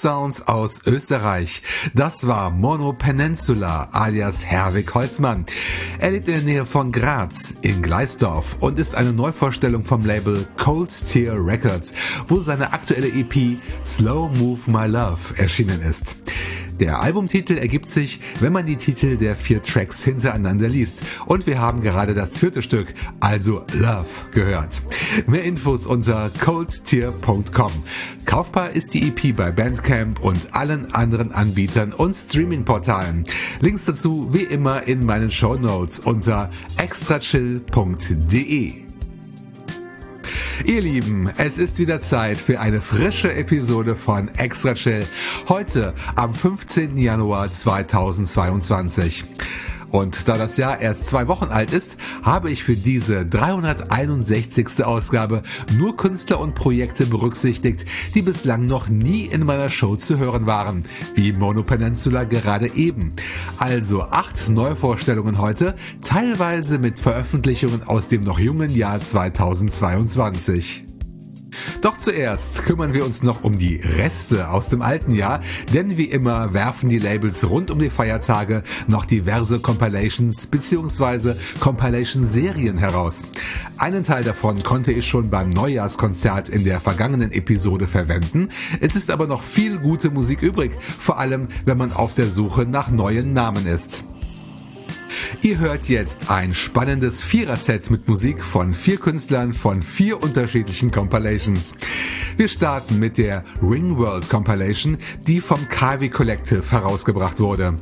Sounds aus Österreich. Das war Mono Peninsula alias Herwig Holzmann. Er lebt in der Nähe von Graz in Gleisdorf und ist eine Neuvorstellung vom Label Cold Tear Records, wo seine aktuelle EP Slow Move My Love erschienen ist. Der Albumtitel ergibt sich, wenn man die Titel der vier Tracks hintereinander liest. Und wir haben gerade das vierte Stück, also Love, gehört. Mehr Infos unter coldtier.com. Kaufbar ist die EP bei Bandcamp und allen anderen Anbietern und Streamingportalen. Links dazu wie immer in meinen Show Notes unter extrachill.de. Ihr Lieben, es ist wieder Zeit für eine frische Episode von Extra Chill. Heute am 15. Januar 2022. Und da das Jahr erst zwei Wochen alt ist, habe ich für diese 361. Ausgabe nur Künstler und Projekte berücksichtigt, die bislang noch nie in meiner Show zu hören waren, wie Mono Peninsula gerade eben. Also acht Neuvorstellungen heute, teilweise mit Veröffentlichungen aus dem noch jungen Jahr 2022. Doch zuerst kümmern wir uns noch um die Reste aus dem alten Jahr, denn wie immer werfen die Labels rund um die Feiertage noch diverse Compilations bzw. Compilation-Serien heraus. Einen Teil davon konnte ich schon beim Neujahrskonzert in der vergangenen Episode verwenden. Es ist aber noch viel gute Musik übrig, vor allem wenn man auf der Suche nach neuen Namen ist. Ihr hört jetzt ein spannendes Vierer-Set mit Musik von vier Künstlern von vier unterschiedlichen Compilations. Wir starten mit der Ringworld Compilation, die vom Kavi Collective herausgebracht wurde.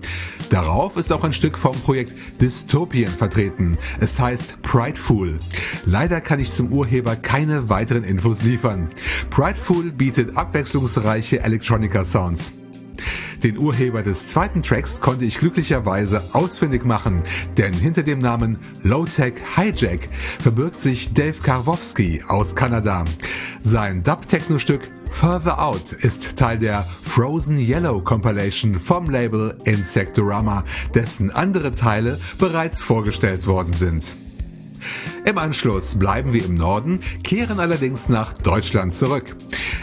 Darauf ist auch ein Stück vom Projekt Dystopian vertreten. Es heißt Prideful. Leider kann ich zum Urheber keine weiteren Infos liefern. Prideful bietet abwechslungsreiche Electronica Sounds. Den Urheber des zweiten Tracks konnte ich glücklicherweise ausfindig machen, denn hinter dem Namen Low-Tech Hijack verbirgt sich Dave Karwowski aus Kanada. Sein Dub-Techno-Stück Further Out ist Teil der Frozen Yellow Compilation vom Label Insectorama, dessen andere Teile bereits vorgestellt worden sind. Im Anschluss bleiben wir im Norden, kehren allerdings nach Deutschland zurück.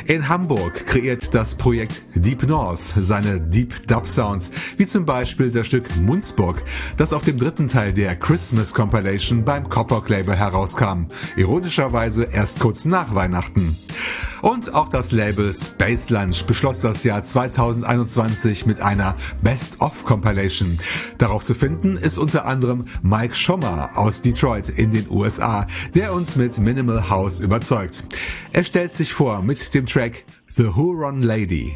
In Hamburg kreiert das Projekt Deep North seine Deep Dub Sounds, wie zum Beispiel das Stück Munzburg, das auf dem dritten Teil der Christmas Compilation beim Copper Label herauskam. Ironischerweise erst kurz nach Weihnachten. Und auch das Label Space Lunch beschloss das Jahr 2021 mit einer Best-of Compilation. Darauf zu finden ist unter anderem Mike Schommer aus Detroit in den USA, der uns mit Minimal House überzeugt. Er stellt sich vor mit dem Track The Huron Lady.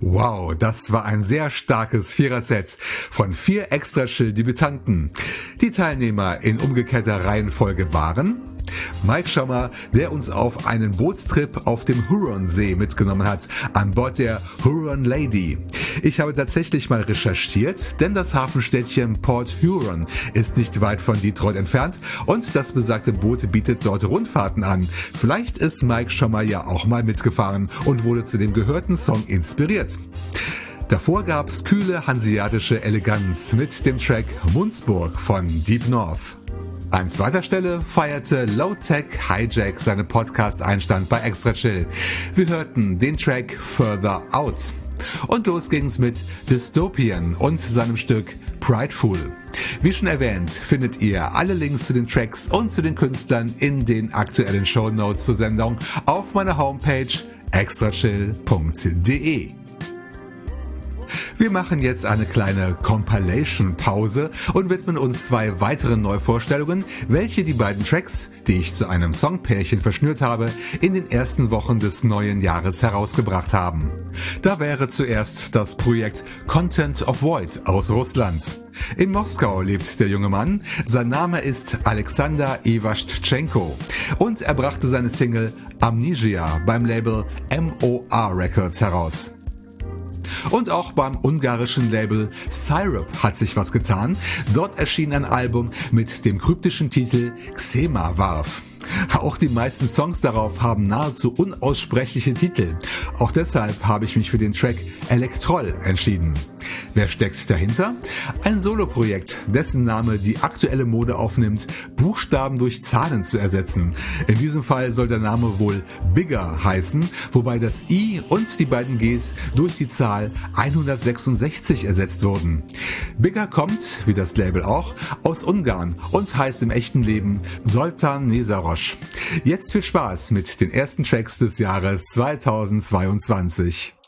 Wow, das war ein sehr starkes Viererset von vier extra Debütanten. Die Teilnehmer in umgekehrter Reihenfolge waren Mike Schommer, der uns auf einen Bootstrip auf dem Huron-See mitgenommen hat, an Bord der Huron Lady. Ich habe tatsächlich mal recherchiert, denn das Hafenstädtchen Port Huron ist nicht weit von Detroit entfernt und das besagte Boot bietet dort Rundfahrten an. Vielleicht ist Mike Schommer ja auch mal mitgefahren und wurde zu dem gehörten Song inspiriert. Davor gab's kühle hanseatische Eleganz mit dem Track Munzburg von Deep North. An zweiter Stelle feierte Low Tech Hijack seine Podcast-Einstand bei Extra Chill. Wir hörten den Track Further Out. Und los ging's mit Dystopian und seinem Stück Prideful. Wie schon erwähnt, findet ihr alle Links zu den Tracks und zu den Künstlern in den aktuellen Show Notes zur Sendung auf meiner Homepage extrachill.de. Wir machen jetzt eine kleine Compilation-Pause und widmen uns zwei weiteren Neuvorstellungen, welche die beiden Tracks, die ich zu einem Songpärchen verschnürt habe, in den ersten Wochen des neuen Jahres herausgebracht haben. Da wäre zuerst das Projekt Content of Void aus Russland. In Moskau lebt der junge Mann. Sein Name ist Alexander Iwaschtschenko und er brachte seine Single Amnesia beim Label MOR Records heraus. Und auch beim ungarischen Label Syrup hat sich was getan. Dort erschien ein Album mit dem kryptischen Titel Xema Warf. Auch die meisten Songs darauf haben nahezu unaussprechliche Titel. Auch deshalb habe ich mich für den Track Elektroll entschieden. Wer steckt dahinter? Ein Soloprojekt, dessen Name die aktuelle Mode aufnimmt, Buchstaben durch Zahlen zu ersetzen. In diesem Fall soll der Name wohl Bigger heißen, wobei das I und die beiden Gs durch die Zahl 166 ersetzt wurden. Bigger kommt, wie das Label auch, aus Ungarn und heißt im echten Leben Soltan Nesarosch. Jetzt viel Spaß mit den ersten Tracks des Jahres 2022.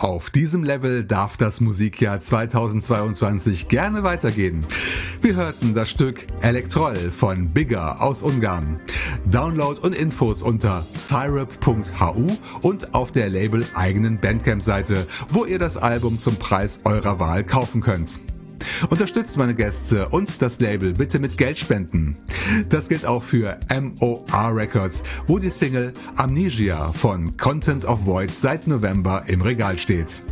Auf diesem Level darf das Musikjahr 2022 gerne weitergehen. Wir hörten das Stück Elektroll von Bigger aus Ungarn. Download und Infos unter syrup.hu und auf der Label eigenen Bandcamp-Seite, wo ihr das Album zum Preis eurer Wahl kaufen könnt. Unterstützt meine Gäste und das Label bitte mit Geldspenden. Das gilt auch für MOR Records, wo die Single Amnesia von Content of Void seit November im Regal steht.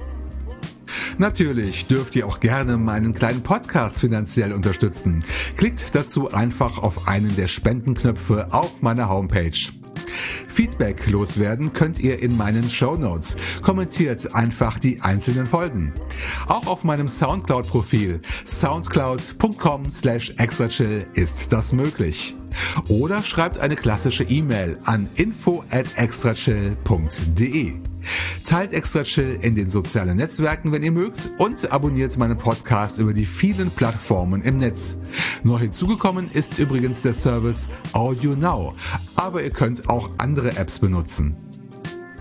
Natürlich dürft ihr auch gerne meinen kleinen Podcast finanziell unterstützen. Klickt dazu einfach auf einen der Spendenknöpfe auf meiner Homepage. Feedback loswerden könnt ihr in meinen Show Notes. Kommentiert einfach die einzelnen Folgen. Auch auf meinem Soundcloud-Profil soundcloud.com slash extrachill ist das möglich. Oder schreibt eine klassische E-Mail an info at extrachill.de. Teilt Extra Chill in den sozialen Netzwerken, wenn ihr mögt, und abonniert meinen Podcast über die vielen Plattformen im Netz. Neu hinzugekommen ist übrigens der Service Audio Now, aber ihr könnt auch andere Apps benutzen.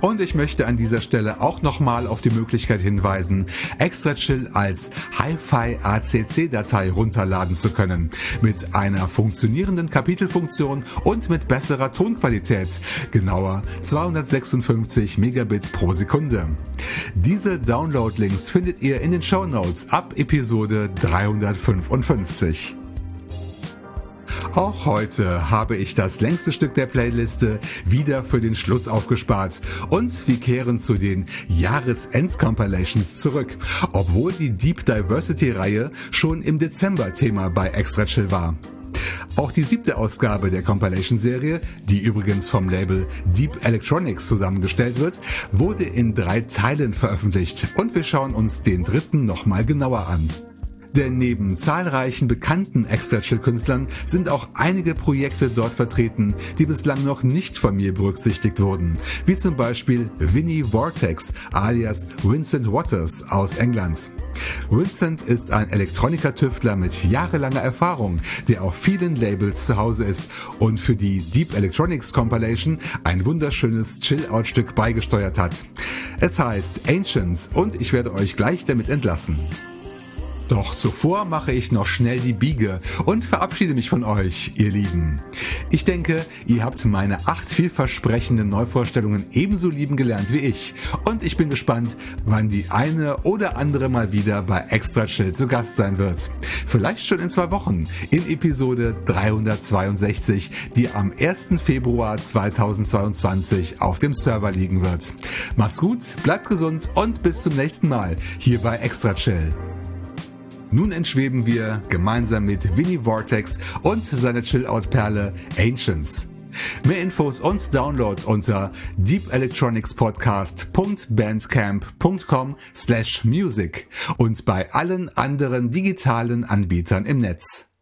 Und ich möchte an dieser Stelle auch nochmal auf die Möglichkeit hinweisen, Extra Chill als Hi-Fi ACC-Datei runterladen zu können. Mit einer funktionierenden Kapitelfunktion und mit besserer Tonqualität. Genauer 256 Megabit pro Sekunde. Diese Download-Links findet ihr in den Show Notes ab Episode 355. Auch heute habe ich das längste Stück der Playliste wieder für den Schluss aufgespart und wir kehren zu den Jahresend-Compilations zurück, obwohl die Deep Diversity Reihe schon im Dezember Thema bei Extra Chill war. Auch die siebte Ausgabe der Compilation-Serie, die übrigens vom Label Deep Electronics zusammengestellt wird, wurde in drei Teilen veröffentlicht und wir schauen uns den dritten nochmal genauer an. Denn neben zahlreichen bekannten Extra-Chill-Künstlern sind auch einige Projekte dort vertreten, die bislang noch nicht von mir berücksichtigt wurden, wie zum Beispiel Vinnie Vortex alias Vincent Waters aus England. Vincent ist ein Elektroniker-Tüftler mit jahrelanger Erfahrung, der auf vielen Labels zu Hause ist und für die Deep Electronics Compilation ein wunderschönes Chill-Out-Stück beigesteuert hat. Es heißt Ancients und ich werde euch gleich damit entlassen. Doch zuvor mache ich noch schnell die Biege und verabschiede mich von euch, ihr Lieben. Ich denke, ihr habt meine acht vielversprechenden Neuvorstellungen ebenso lieben gelernt wie ich. Und ich bin gespannt, wann die eine oder andere mal wieder bei Extra Chill zu Gast sein wird. Vielleicht schon in zwei Wochen in Episode 362, die am 1. Februar 2022 auf dem Server liegen wird. Macht's gut, bleibt gesund und bis zum nächsten Mal hier bei Extra Chill. Nun entschweben wir gemeinsam mit Winnie Vortex und seiner Chill-Out-Perle Ancients. Mehr Infos und Download unter deepelectronicspodcast.bandcamp.com slash music und bei allen anderen digitalen Anbietern im Netz.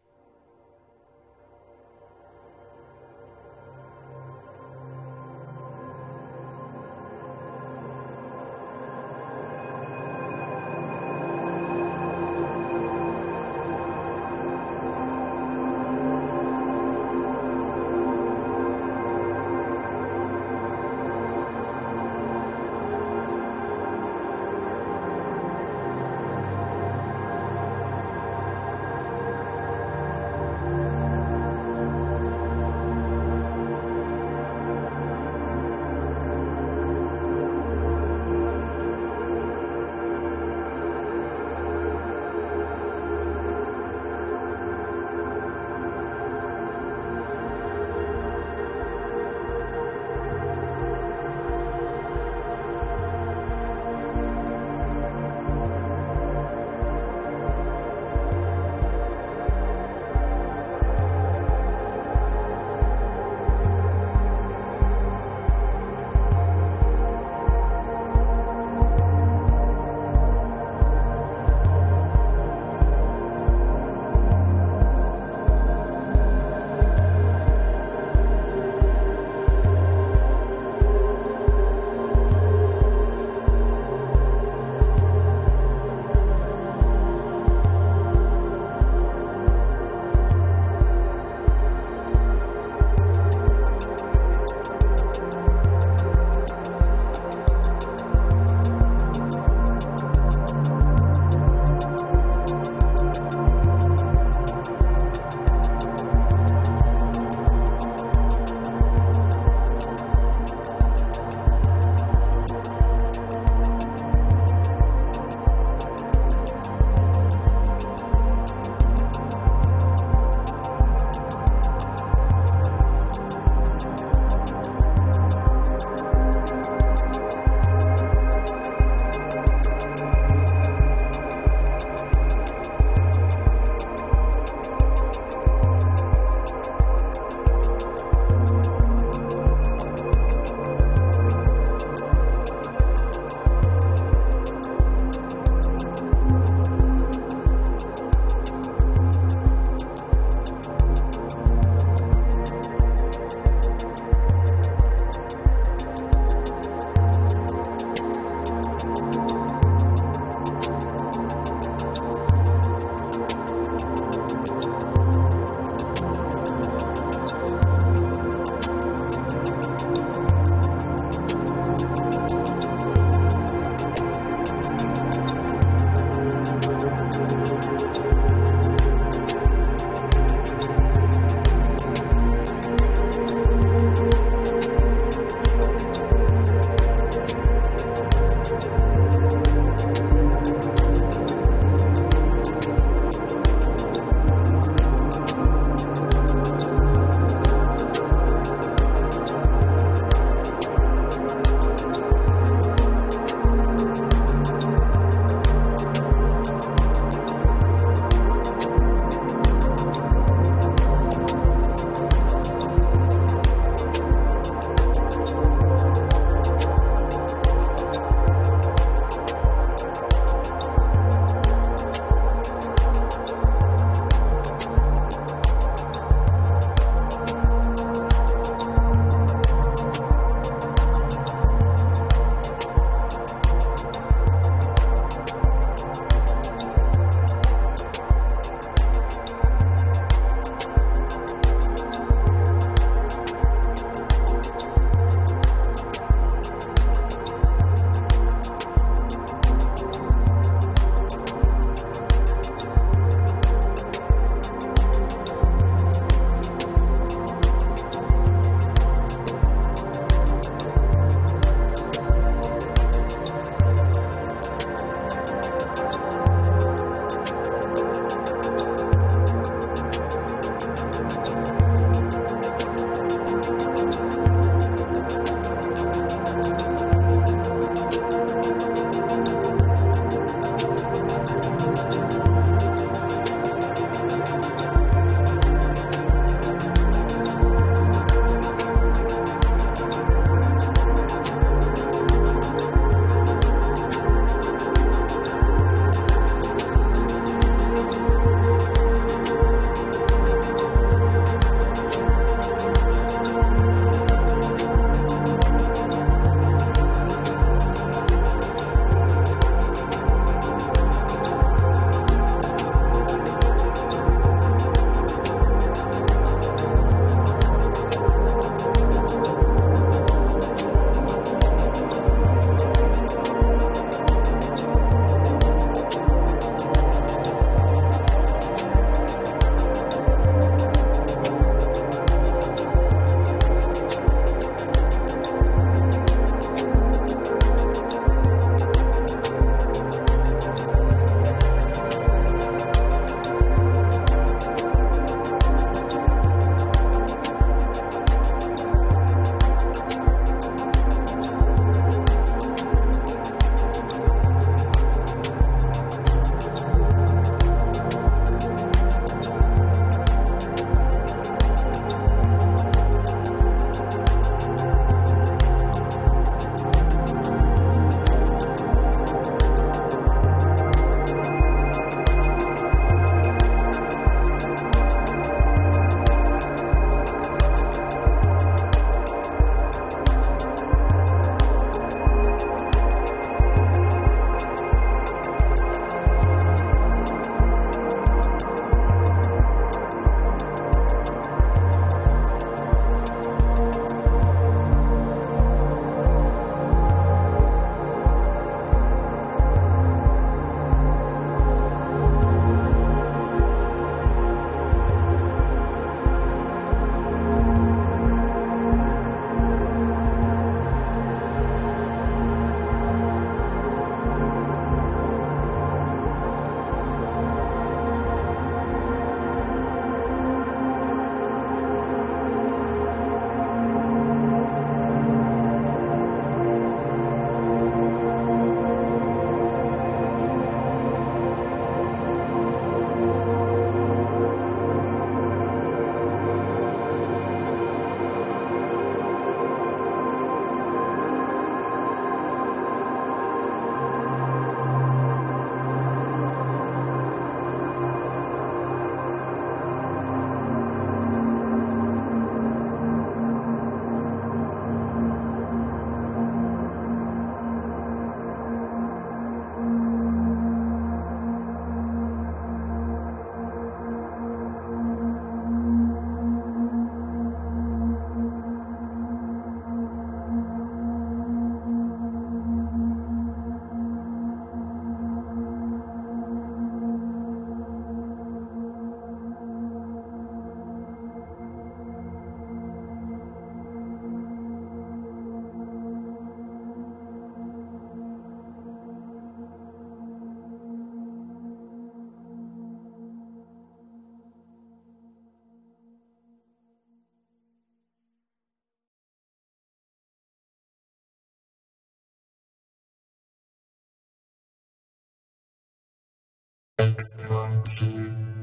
Extra chill.